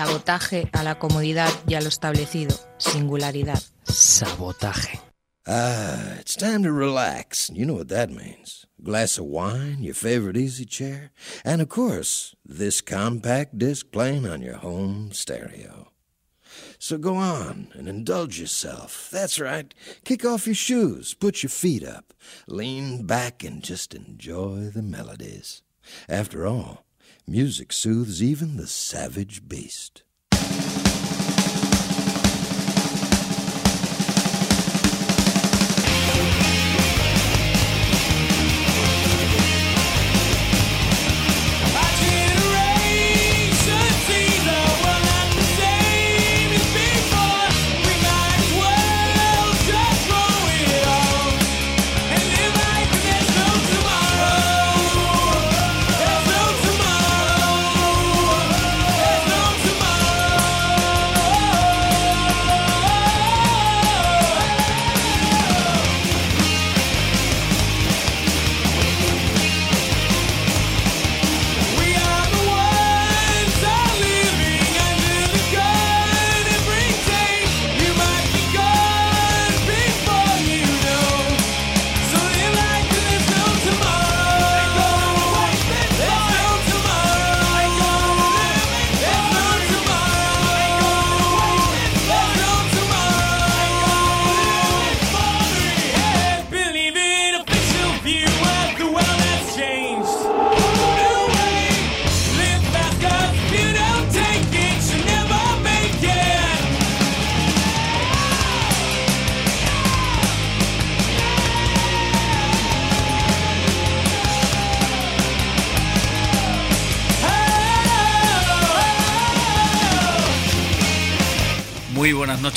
Sabotaje a la comodidad y a lo establecido. Singularidad. Sabotaje. Ah, it's time to relax. You know what that means. A glass of wine, your favorite easy chair, and of course, this compact disc playing on your home stereo. So go on and indulge yourself. That's right. Kick off your shoes, put your feet up, lean back, and just enjoy the melodies. After all, music soothes even the savage beast.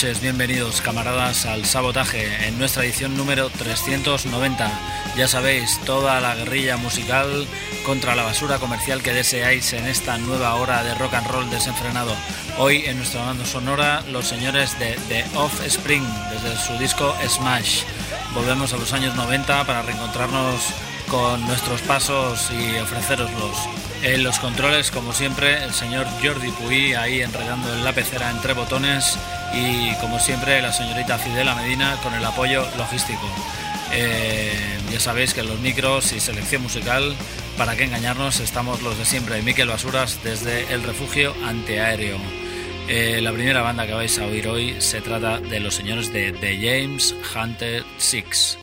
Noches, bienvenidos camaradas al Sabotaje en nuestra edición número 390. Ya sabéis, toda la guerrilla musical contra la basura comercial que deseáis en esta nueva hora de rock and roll desenfrenado. Hoy en nuestra banda sonora los señores de The Offspring desde su disco Smash. Volvemos a los años 90 para reencontrarnos con nuestros pasos y ofreceroslos. En los controles, como siempre, el señor Jordi Puy ahí enredando en la pecera entre botones y, como siempre, la señorita Fidela Medina con el apoyo logístico. Eh, ya sabéis que los micros y selección musical, para qué engañarnos, estamos los de siempre. Miquel Basuras desde el refugio antiaéreo. Eh, la primera banda que vais a oír hoy se trata de los señores de The James Hunter Six.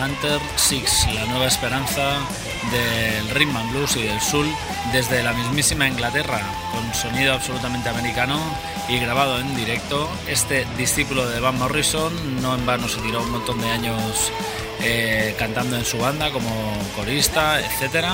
Hunter Six, la nueva esperanza del rhythm and blues y del soul desde la mismísima Inglaterra, con sonido absolutamente americano y grabado en directo. Este discípulo de Van Morrison no en vano se tiró un montón de años eh, cantando en su banda como corista, etc.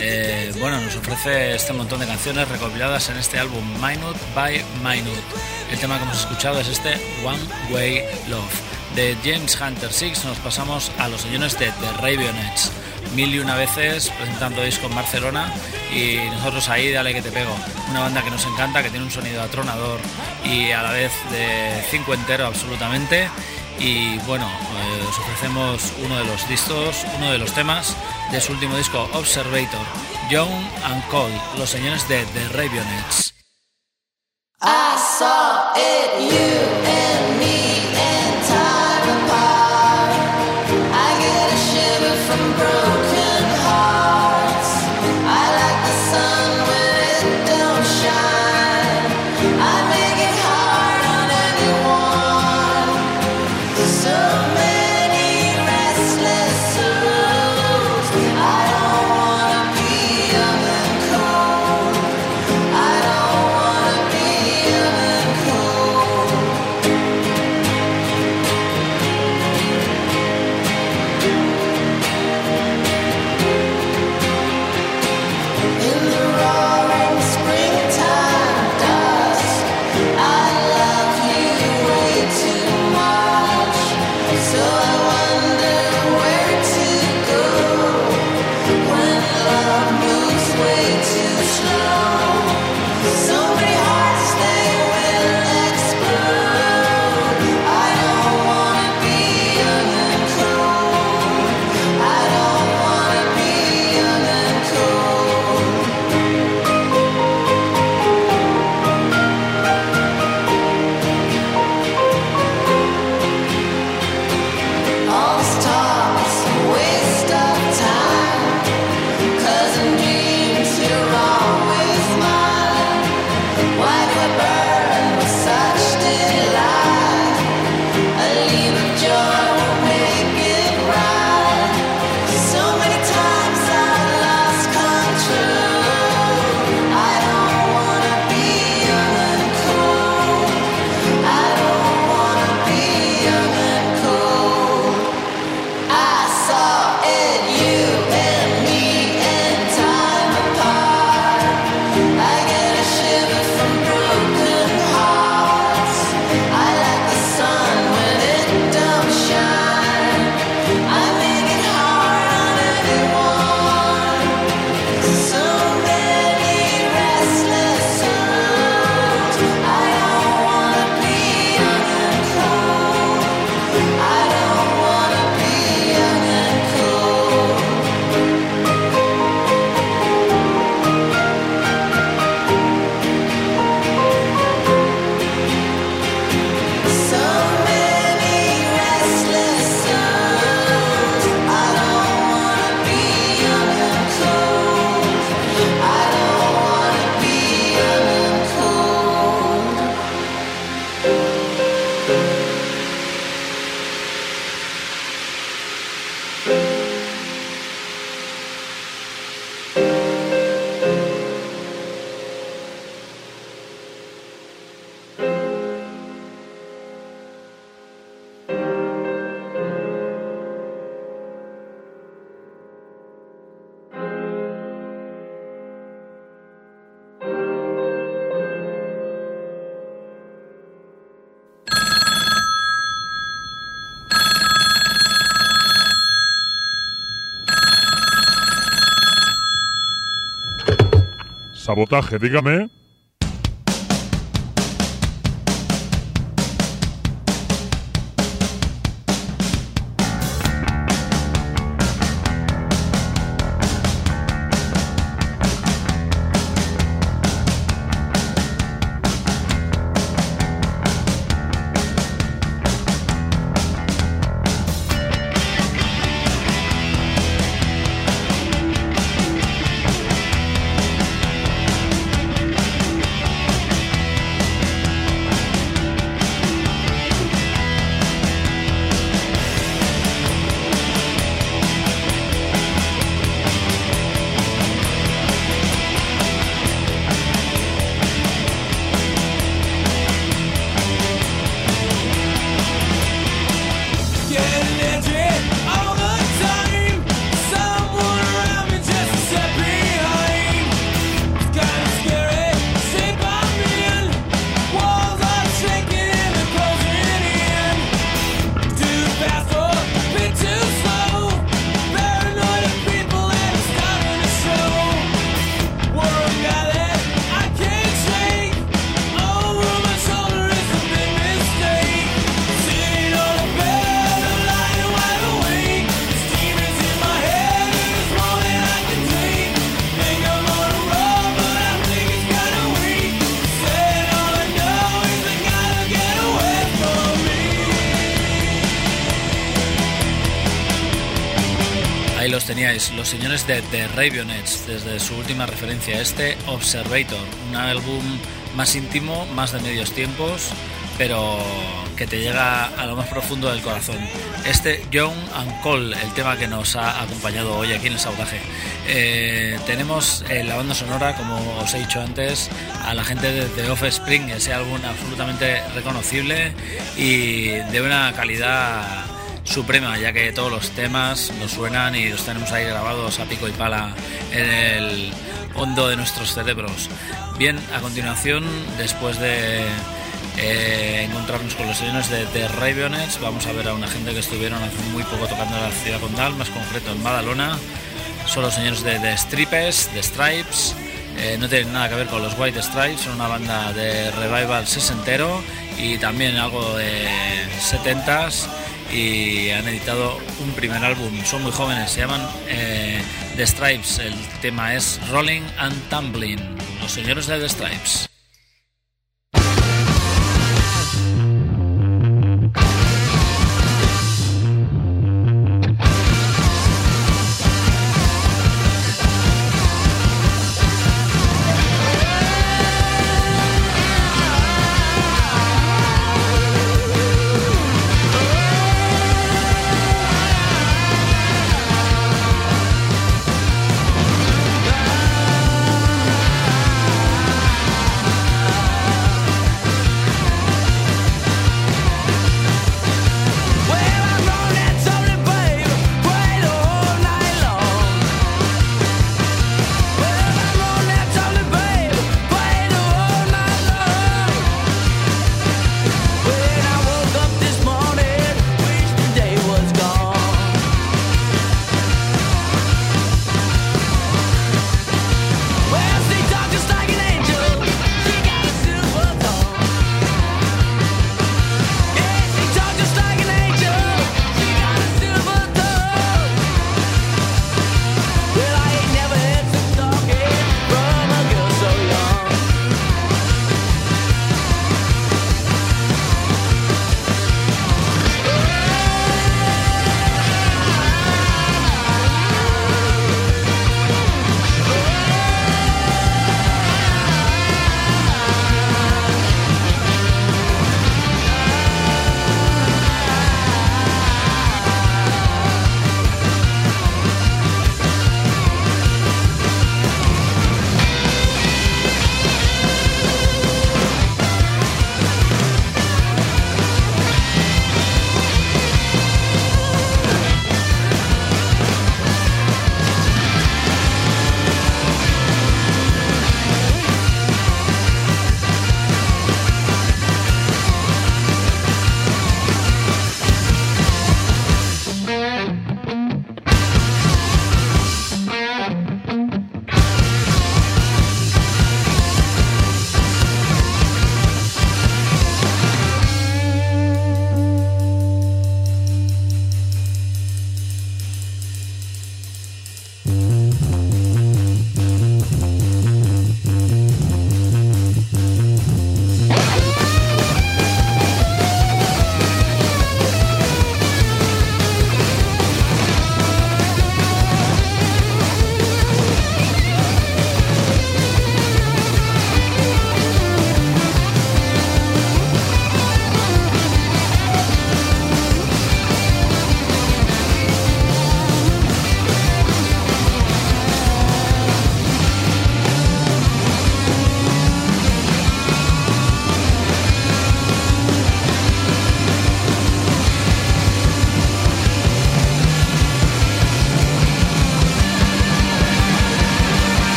Eh, bueno, nos ofrece este montón de canciones recopiladas en este álbum Minute by Minute. El tema que hemos escuchado es este One Way Love de James Hunter Six nos pasamos a los señores de The Ravionets. Mil y una veces presentando disco en Barcelona y nosotros ahí dale que te pego. Una banda que nos encanta, que tiene un sonido atronador y a la vez de cincuentero absolutamente. Y bueno, eh, os ofrecemos uno de los discos, uno de los temas de su último disco, Observator, Young and Cold, los señores de The Ravionets. I don't Sabotaje, dígame. De The Ravionets desde su última referencia, este Observator, un álbum más íntimo, más de medios tiempos, pero que te llega a lo más profundo del corazón. Este Young and Cole, el tema que nos ha acompañado hoy aquí en el sabotaje. Eh, tenemos en la banda sonora, como os he dicho antes, a la gente de The Offspring, ese álbum absolutamente reconocible y de una calidad suprema, ya que todos los temas nos suenan y los tenemos ahí grabados a pico y pala en el hondo de nuestros cerebros. Bien, a continuación, después de eh, encontrarnos con los señores de The Ravionets, vamos a ver a una gente que estuvieron hace muy poco tocando en la ciudad condal, más concreto en Badalona. Son los señores de The Stripes, The Stripes. Eh, no tienen nada que ver con los White Stripes, son una banda de revival sesentero y también algo de setentas y han editado un primer álbum. Son muy jóvenes, se llaman eh, The Stripes. El tema es Rolling and Tumbling. Los señores de The Stripes.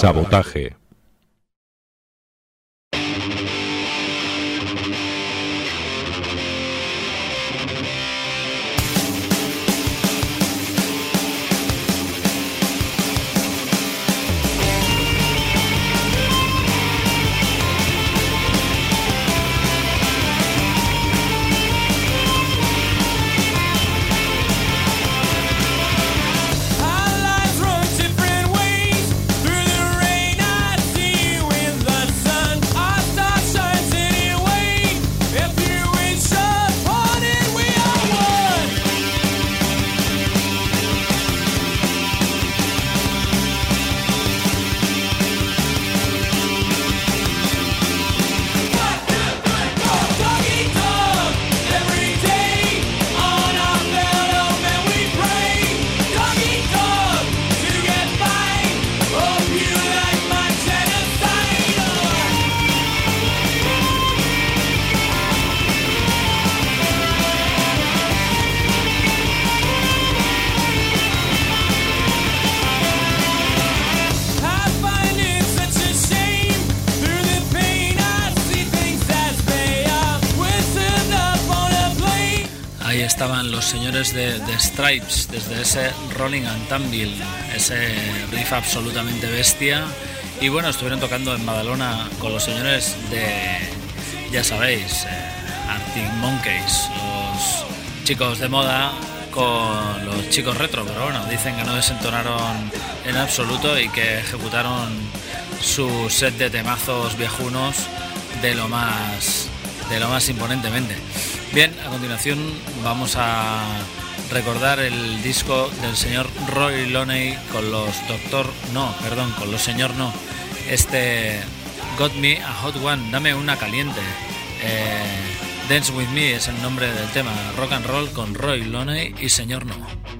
Sabotaje. Stripes, desde ese Rolling and Tumble, ese riff absolutamente bestia. Y bueno, estuvieron tocando en Badalona con los señores de, ya sabéis, eh, Arctic Monkeys, los chicos de moda con los chicos retro, pero bueno, dicen que no desentonaron en absoluto y que ejecutaron su set de temazos viejunos de lo más de lo más imponentemente. Bien, a continuación vamos a recordar el disco del señor Roy Loney con los Doctor No, perdón, con los Señor No. Este Got Me a Hot One, dame una caliente. Eh, Dance With Me es el nombre del tema, rock and roll con Roy Loney y Señor No.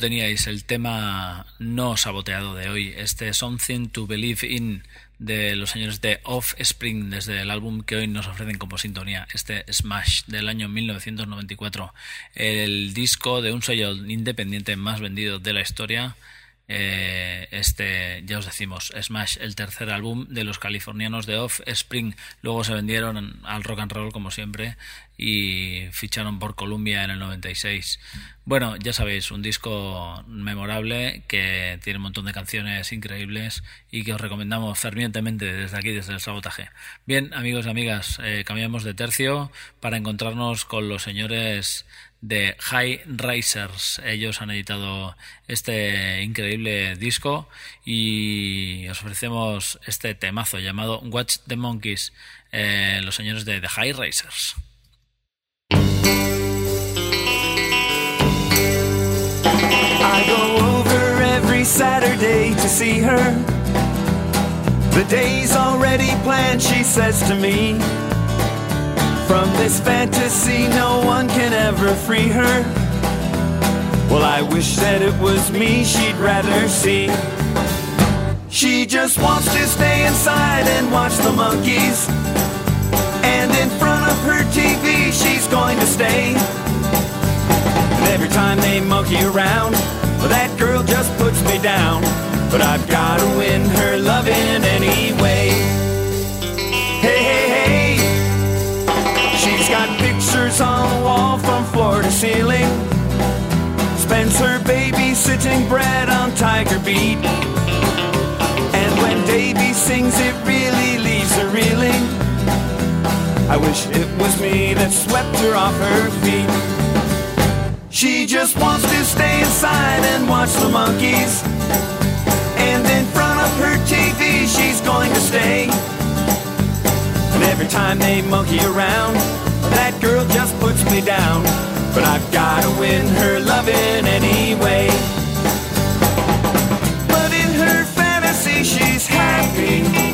Teníais, el tema no saboteado de hoy, este Something to Believe in de los señores de Offspring desde el álbum que hoy nos ofrecen como sintonía, este Smash del año 1994, el disco de un sello independiente más vendido de la historia. Eh, este, ya os decimos, Smash, el tercer álbum de los californianos de Offspring. Luego se vendieron al rock and roll, como siempre, y ficharon por Columbia en el 96. Bueno, ya sabéis, un disco memorable que tiene un montón de canciones increíbles y que os recomendamos fervientemente desde aquí, desde el sabotaje. Bien, amigos y amigas, eh, cambiamos de tercio para encontrarnos con los señores de High Risers. Ellos han editado este increíble disco y os ofrecemos este temazo llamado Watch the Monkeys, eh, los señores de The High Risers. The day's already planned, she says to me. From this fantasy, no one can ever free her. Well, I wish that it was me she'd rather see. She just wants to stay inside and watch the monkeys. And in front of her TV, she's going to stay. And every time they monkey around, well, that girl just puts me down. But I've gotta win her loving anyway. Pictures on the wall from floor to ceiling. Spends her babysitting bread on Tiger Beat. And when Davy sings, it really leaves her reeling. I wish it was me that swept her off her feet. She just wants to stay inside and watch the monkeys. And in front of her TV, she's going to stay. And every time they monkey around, that girl just puts me down. But I've gotta win her loving anyway. But in her fantasy, she's happy.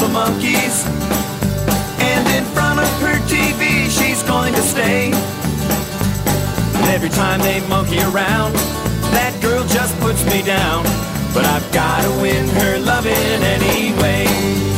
The monkeys. And in front of her TV, she's going to stay. And every time they monkey around, that girl just puts me down. But I've gotta win her loving anyway.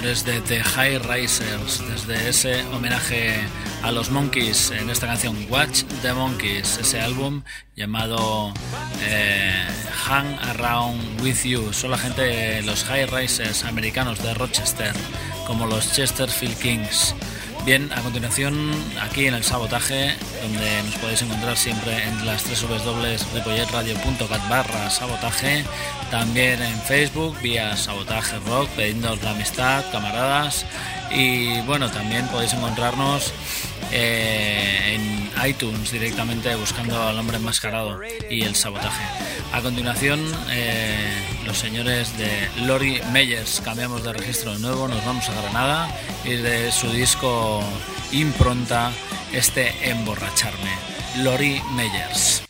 señores de The High Risers, desde ese homenaje a los Monkeys en esta canción Watch the Monkeys, ese álbum llamado eh, Hang Around With You. Son la gente, los High Risers americanos de Rochester, como los Chesterfield Kings. Bien, a continuación, aquí en el sabotaje, donde nos podéis encontrar siempre en las tres www.ripolletradio.cat barra sabotaje, también en Facebook, vía sabotaje rock, pedidnos la amistad, camaradas, y bueno, también podéis encontrarnos eh, en iTunes directamente buscando al hombre enmascarado y el sabotaje. A continuación, eh, los señores de Lori Meyers, cambiamos de registro de nuevo, nos vamos a Granada y de su disco Impronta, este Emborracharme, Lori Meyers.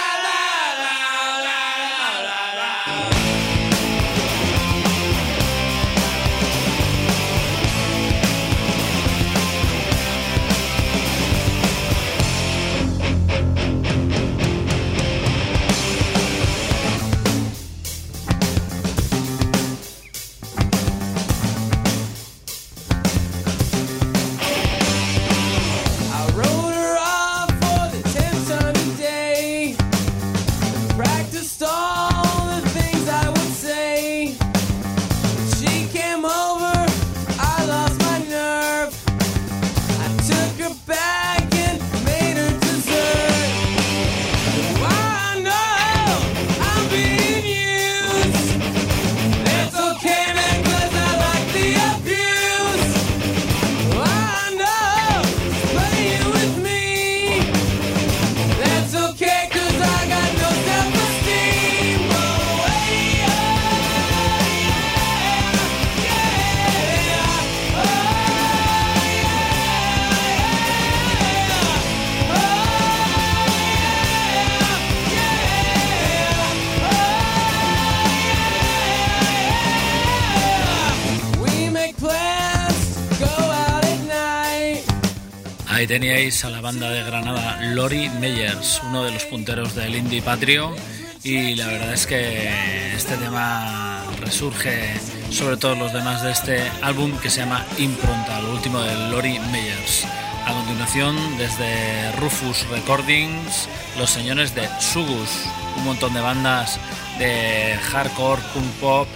Ahí teníais a la banda de Granada Lori Meyers, uno de los punteros del indie patrio y la verdad es que este tema resurge sobre todos los demás de este álbum que se llama Impronta, lo último de Lori Meyers. A continuación, desde Rufus Recordings, los señores de Sugus, un montón de bandas de hardcore, punk pop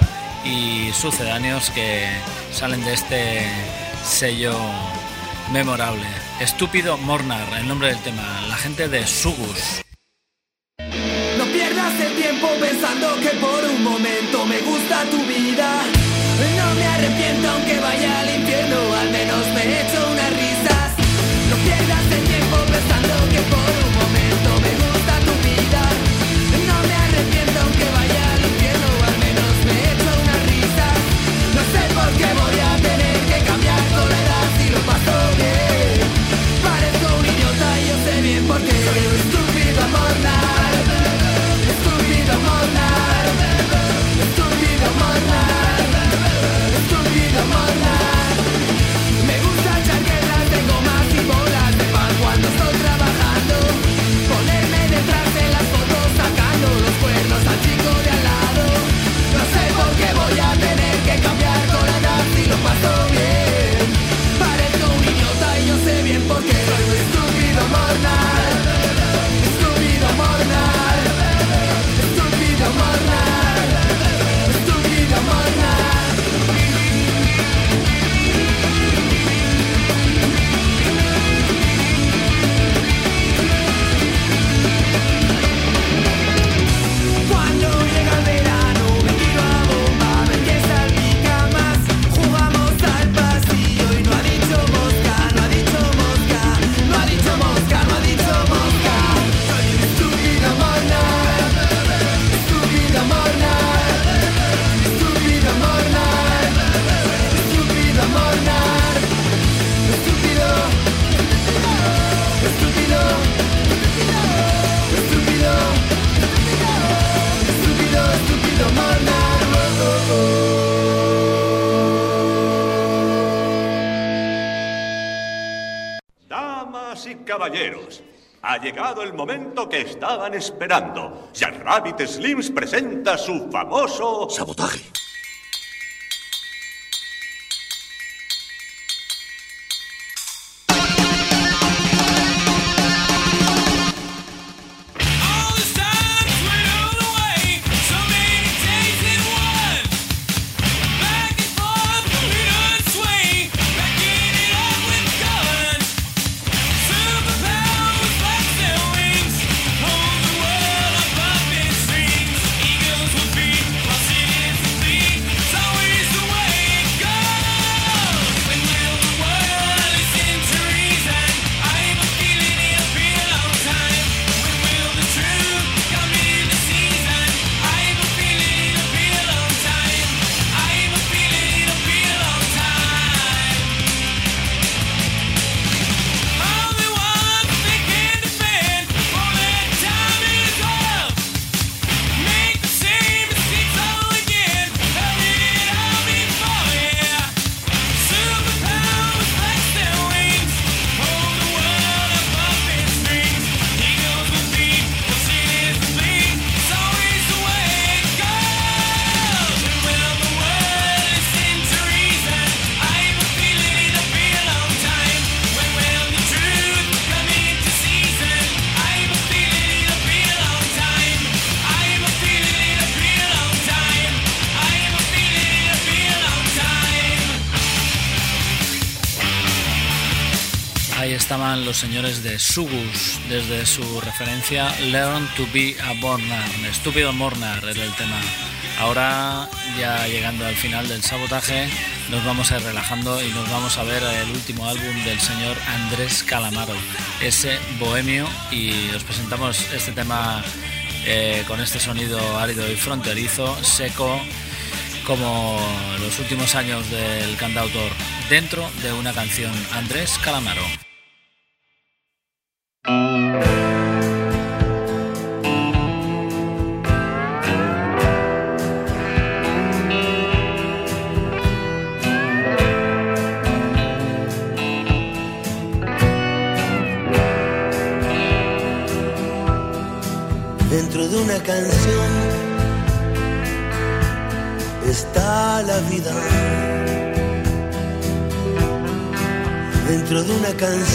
y sucedáneos que salen de este sello memorable. Estúpido Mornar, el nombre del tema, la gente de Sugus. No pierdas el tiempo pensando que por un momento me gusta tu vida. No me arrepiento aunque vaya al infierno, al menos me he hecho estaban esperando. Jack Rabbit Slims presenta su famoso... Sabotaje. Señores de Sugus desde su referencia Learn to be a Mornar. Estúpido Mornar era el tema. Ahora, ya llegando al final del sabotaje, nos vamos a ir relajando y nos vamos a ver el último álbum del señor Andrés Calamaro, ese bohemio, y os presentamos este tema eh, con este sonido árido y fronterizo, seco, como los últimos años del cantautor, dentro de una canción, Andrés Calamaro. Dentro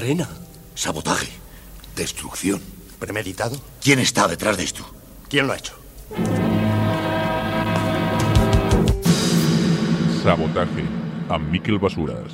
Arena. Sabotaje. Destrucción. ¿Premeditado? ¿Quién está detrás de esto? ¿Quién lo ha hecho? Sabotaje a Miquel Basuras.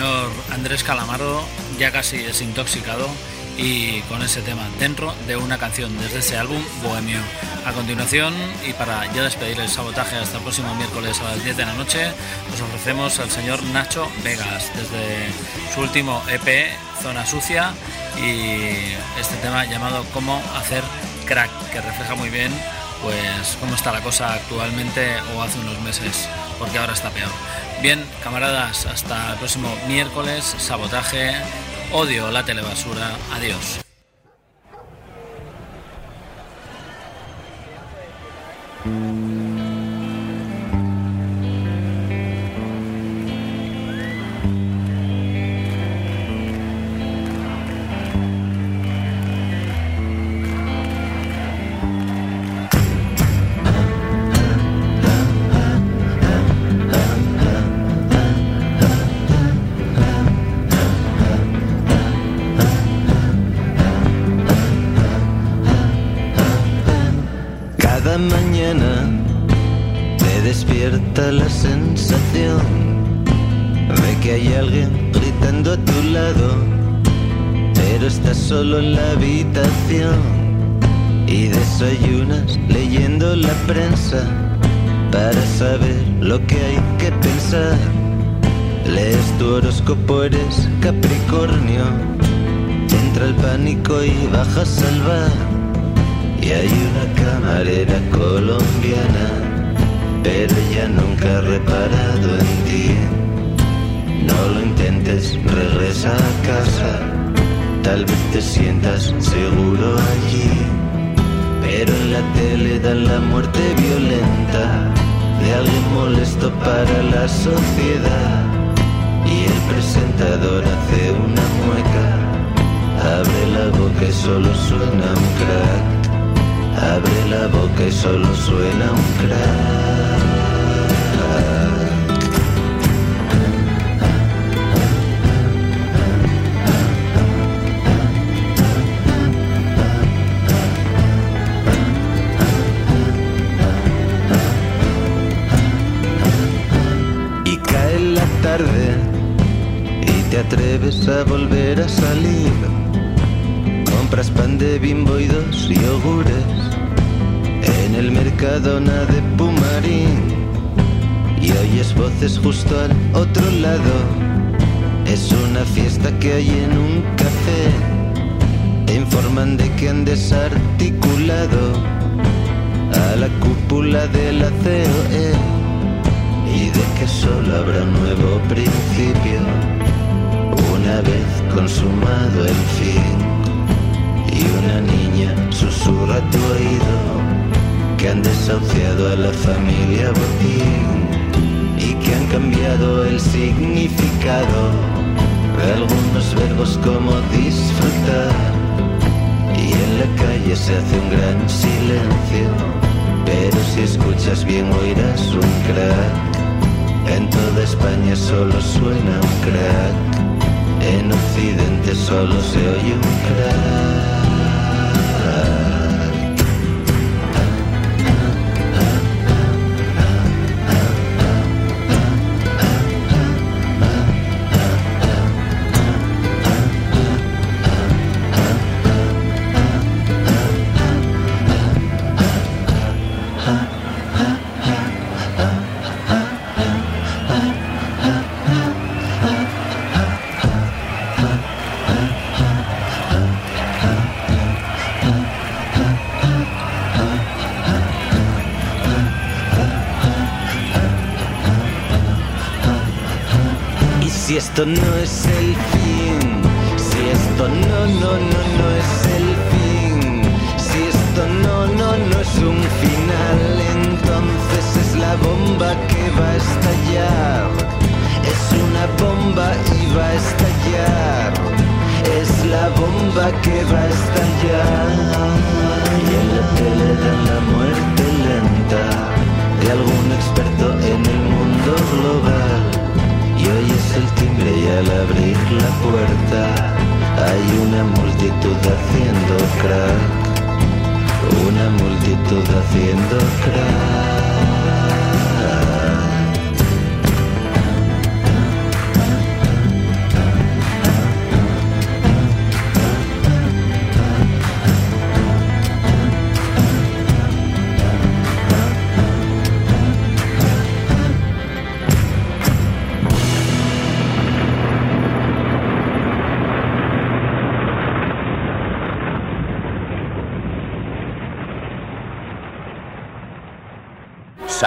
Señor Andrés Calamaro, ya casi desintoxicado y con ese tema dentro de una canción desde ese álbum Bohemio. A continuación, y para ya despedir el sabotaje hasta el próximo miércoles a las 10 de la noche, os ofrecemos al señor Nacho Vegas desde su último EP, Zona Sucia, y este tema llamado Cómo hacer crack, que refleja muy bien pues cómo está la cosa actualmente o hace unos meses, porque ahora está peor. Bien, camaradas, hasta el próximo miércoles. Sabotaje, odio la telebasura. Adiós. Prensa para saber lo que hay que pensar. Lees tu horóscopo, eres Capricornio, entra el pánico y bajas al bar y hay una camarera colombiana, pero ella nunca ha reparado en ti. No lo intentes, regresa a casa. Tal vez te sientas seguro allí. Pero en la tele dan la muerte violenta de alguien molesto para la sociedad. Y el presentador hace una mueca. Abre la boca y solo suena un crack. Abre la boca y solo suena un crack. Atreves a volver a salir. Compras pan de bimbo y dos yogures en el Mercadona de Pumarín. Y oyes voces justo al otro lado. Es una fiesta que hay en un café. Te informan de que han desarticulado a la cúpula de la COE y de que solo habrá un nuevo principio vez consumado el fin. Y una niña susurra tu oído que han desahuciado a la familia Botín y que han cambiado el significado de algunos verbos como disfrutar. Y en la calle se hace un gran silencio, pero si escuchas bien oirás un crack. En toda España solo suena un crack, en Occidente solo se oye un crack. No es el fin, si esto no, no, no, no es el fin, si esto no, no, no es un final, entonces es la bomba que va a estallar. Es una bomba y va a estallar. Es la bomba que va a estallar. Y en la tele dan la muerte lenta de algún experto en el mundo global. Timbre y al abrir la puerta hay una multitud haciendo crack. Una multitud haciendo crack.